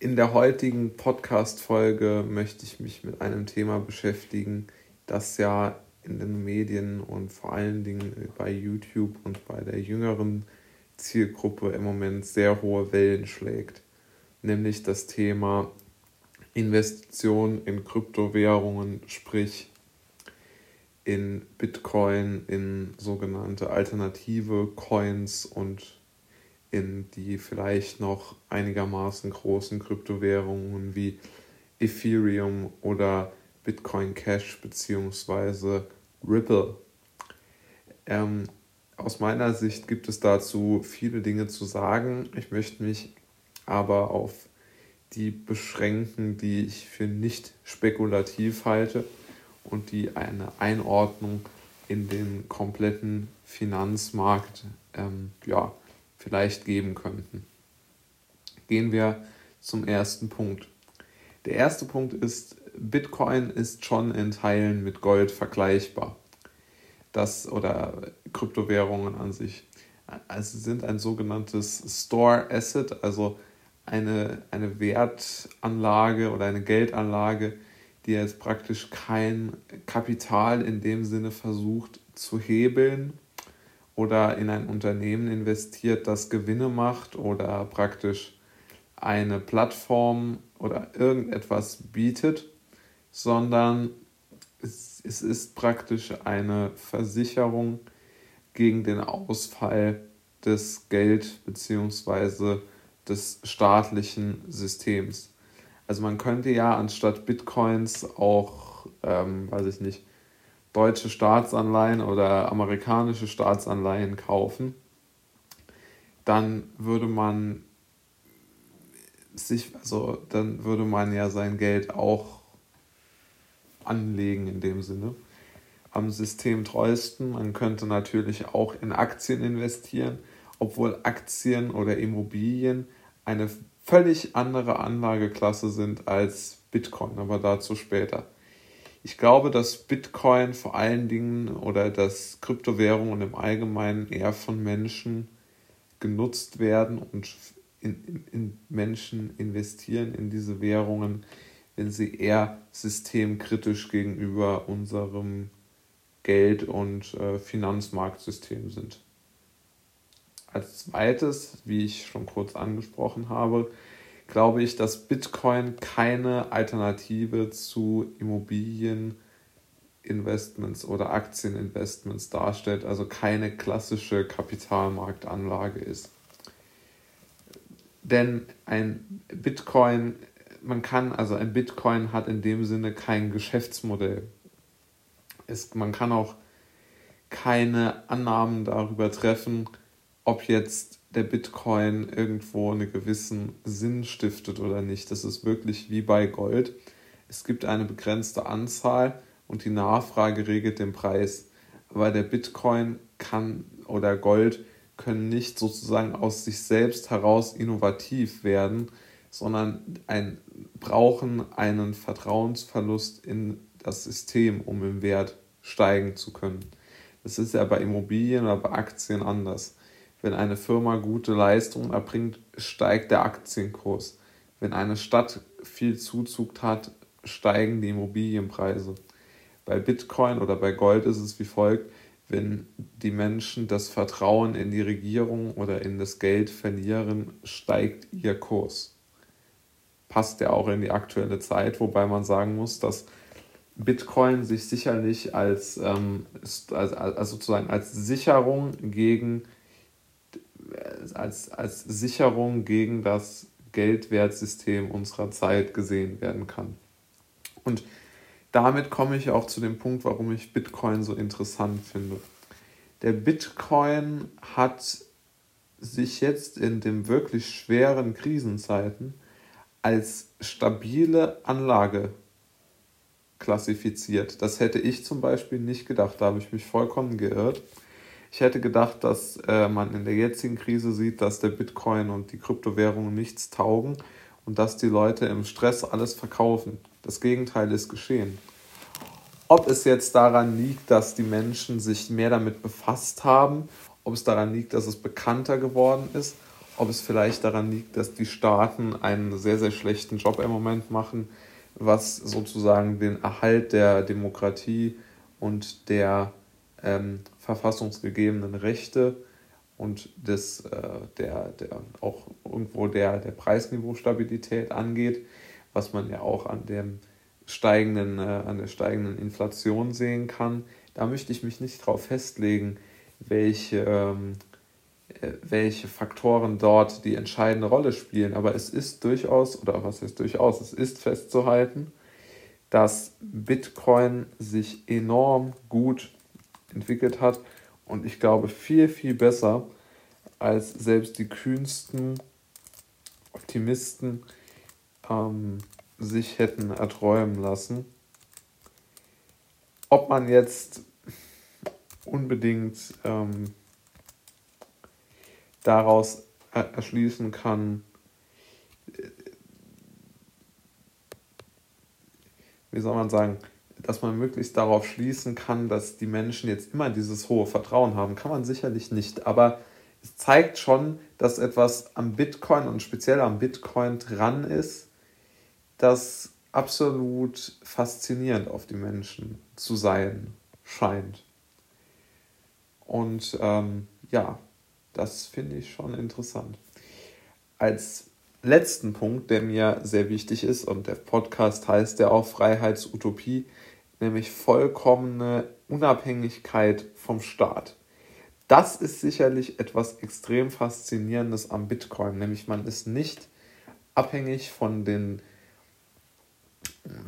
In der heutigen Podcast-Folge möchte ich mich mit einem Thema beschäftigen, das ja in den Medien und vor allen Dingen bei YouTube und bei der jüngeren Zielgruppe im Moment sehr hohe Wellen schlägt, nämlich das Thema Investition in Kryptowährungen, sprich in Bitcoin, in sogenannte alternative Coins und in die vielleicht noch einigermaßen großen Kryptowährungen wie Ethereum oder Bitcoin Cash bzw. Ripple. Ähm, aus meiner Sicht gibt es dazu viele Dinge zu sagen. Ich möchte mich aber auf die beschränken, die ich für nicht spekulativ halte und die eine Einordnung in den kompletten Finanzmarkt ähm, ja, vielleicht geben könnten. Gehen wir zum ersten Punkt. Der erste Punkt ist, Bitcoin ist schon in Teilen mit Gold vergleichbar. Das oder Kryptowährungen an sich. Also sind ein sogenanntes Store Asset, also eine, eine Wertanlage oder eine Geldanlage, die jetzt praktisch kein Kapital in dem Sinne versucht zu hebeln oder in ein Unternehmen investiert, das Gewinne macht oder praktisch eine Plattform oder irgendetwas bietet, sondern es, ist praktisch eine Versicherung gegen den Ausfall des Geld- bzw des staatlichen Systems. Also man könnte ja anstatt Bitcoins auch, ähm, weiß ich nicht, deutsche Staatsanleihen oder amerikanische Staatsanleihen kaufen. Dann würde man sich, also dann würde man ja sein Geld auch anlegen in dem Sinne. Am System treuesten, man könnte natürlich auch in Aktien investieren, obwohl Aktien oder Immobilien eine völlig andere Anlageklasse sind als Bitcoin, aber dazu später. Ich glaube, dass Bitcoin vor allen Dingen oder dass Kryptowährungen im Allgemeinen eher von Menschen genutzt werden und in, in, in Menschen investieren in diese Währungen, wenn sie eher systemkritisch gegenüber unserem Geld- und äh, Finanzmarktsystem sind. Als zweites, wie ich schon kurz angesprochen habe, glaube ich, dass Bitcoin keine Alternative zu Immobilieninvestments oder Aktieninvestments darstellt, also keine klassische Kapitalmarktanlage ist. Denn ein Bitcoin, man kann, also ein Bitcoin hat in dem Sinne kein Geschäftsmodell. Es, man kann auch keine Annahmen darüber treffen, ob jetzt der Bitcoin irgendwo einen gewissen Sinn stiftet oder nicht. Das ist wirklich wie bei Gold. Es gibt eine begrenzte Anzahl und die Nachfrage regelt den Preis. Aber der Bitcoin kann oder Gold können nicht sozusagen aus sich selbst heraus innovativ werden, sondern ein, brauchen einen Vertrauensverlust in das System, um im Wert steigen zu können. Das ist ja bei Immobilien oder bei Aktien anders. Wenn eine Firma gute Leistungen erbringt, steigt der Aktienkurs. Wenn eine Stadt viel Zuzug hat, steigen die Immobilienpreise. Bei Bitcoin oder bei Gold ist es wie folgt, wenn die Menschen das Vertrauen in die Regierung oder in das Geld verlieren, steigt ihr Kurs. Passt ja auch in die aktuelle Zeit, wobei man sagen muss, dass Bitcoin sich sicherlich als, ähm, als, als sozusagen als Sicherung gegen als, als Sicherung gegen das Geldwertsystem unserer Zeit gesehen werden kann. Und damit komme ich auch zu dem Punkt, warum ich Bitcoin so interessant finde. Der Bitcoin hat sich jetzt in den wirklich schweren Krisenzeiten als stabile Anlage klassifiziert. Das hätte ich zum Beispiel nicht gedacht. Da habe ich mich vollkommen geirrt. Ich hätte gedacht, dass äh, man in der jetzigen Krise sieht, dass der Bitcoin und die Kryptowährungen nichts taugen und dass die Leute im Stress alles verkaufen. Das Gegenteil ist geschehen. Ob es jetzt daran liegt, dass die Menschen sich mehr damit befasst haben, ob es daran liegt, dass es bekannter geworden ist, ob es vielleicht daran liegt, dass die Staaten einen sehr, sehr schlechten Job im Moment machen, was sozusagen den Erhalt der Demokratie und der ähm, verfassungsgegebenen Rechte und des, äh, der, der auch irgendwo der, der Preisniveaustabilität angeht, was man ja auch an dem steigenden, äh, an der steigenden Inflation sehen kann. Da möchte ich mich nicht darauf festlegen, welche, ähm, äh, welche Faktoren dort die entscheidende Rolle spielen. Aber es ist durchaus, oder was ist durchaus, es ist festzuhalten, dass Bitcoin sich enorm gut entwickelt hat und ich glaube viel, viel besser als selbst die kühnsten Optimisten ähm, sich hätten erträumen lassen. Ob man jetzt unbedingt ähm, daraus erschließen kann, wie soll man sagen, dass man möglichst darauf schließen kann, dass die Menschen jetzt immer dieses hohe Vertrauen haben, kann man sicherlich nicht. Aber es zeigt schon, dass etwas am Bitcoin und speziell am Bitcoin dran ist, das absolut faszinierend auf die Menschen zu sein scheint. Und ähm, ja, das finde ich schon interessant. Als letzten Punkt, der mir sehr wichtig ist, und der Podcast heißt ja auch Freiheitsutopie, nämlich vollkommene Unabhängigkeit vom Staat. Das ist sicherlich etwas extrem Faszinierendes am Bitcoin, nämlich man ist nicht abhängig von den,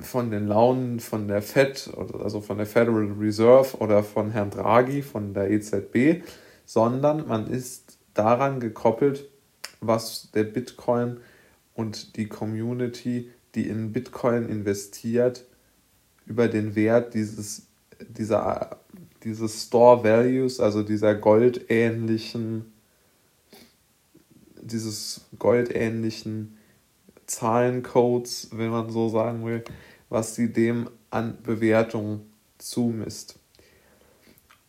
von den Launen von der Fed, also von der Federal Reserve oder von Herrn Draghi, von der EZB, sondern man ist daran gekoppelt, was der Bitcoin und die Community, die in Bitcoin investiert, über den Wert dieses, dieser, dieses Store Values, also dieser goldähnlichen, dieses goldähnlichen Zahlencodes, wenn man so sagen will, was sie dem an Bewertung zumisst.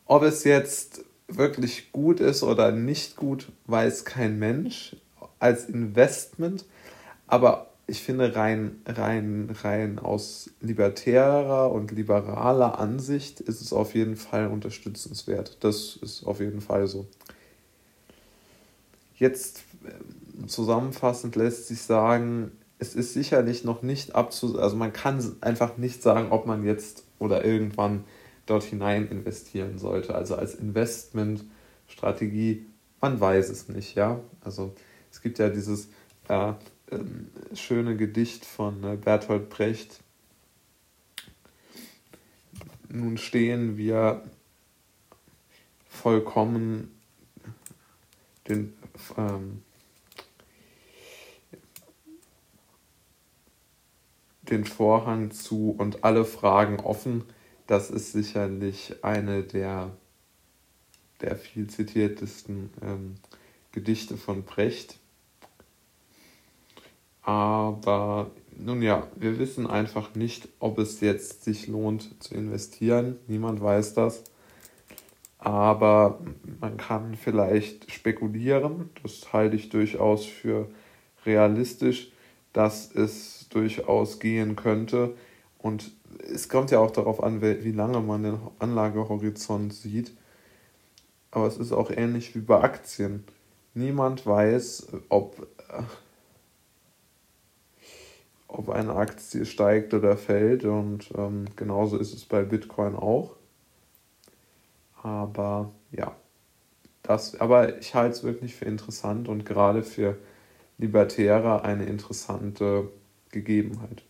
Ob es jetzt wirklich gut ist oder nicht gut, weiß kein Mensch als Investment, aber ich finde rein, rein, rein aus libertärer und liberaler Ansicht ist es auf jeden Fall unterstützenswert. Das ist auf jeden Fall so. Jetzt ähm, zusammenfassend lässt sich sagen, es ist sicherlich noch nicht abzu, also man kann einfach nicht sagen, ob man jetzt oder irgendwann dort hinein investieren sollte. Also als Investmentstrategie, man weiß es nicht, ja. Also es gibt ja dieses äh, ähm, schöne Gedicht von äh, Bertolt Brecht. Nun stehen wir vollkommen den ähm, den Vorhang zu und alle Fragen offen. Das ist sicherlich eine der, der viel zitiertesten ähm, Gedichte von Brecht. Aber nun ja, wir wissen einfach nicht, ob es jetzt sich lohnt zu investieren. Niemand weiß das. Aber man kann vielleicht spekulieren, das halte ich durchaus für realistisch, dass es durchaus gehen könnte. Und es kommt ja auch darauf an, wie lange man den Anlagehorizont sieht. Aber es ist auch ähnlich wie bei Aktien. Niemand weiß, ob ob eine Aktie steigt oder fällt. Und ähm, genauso ist es bei Bitcoin auch. Aber ja, das, aber ich halte es wirklich für interessant und gerade für Libertäre eine interessante Gegebenheit.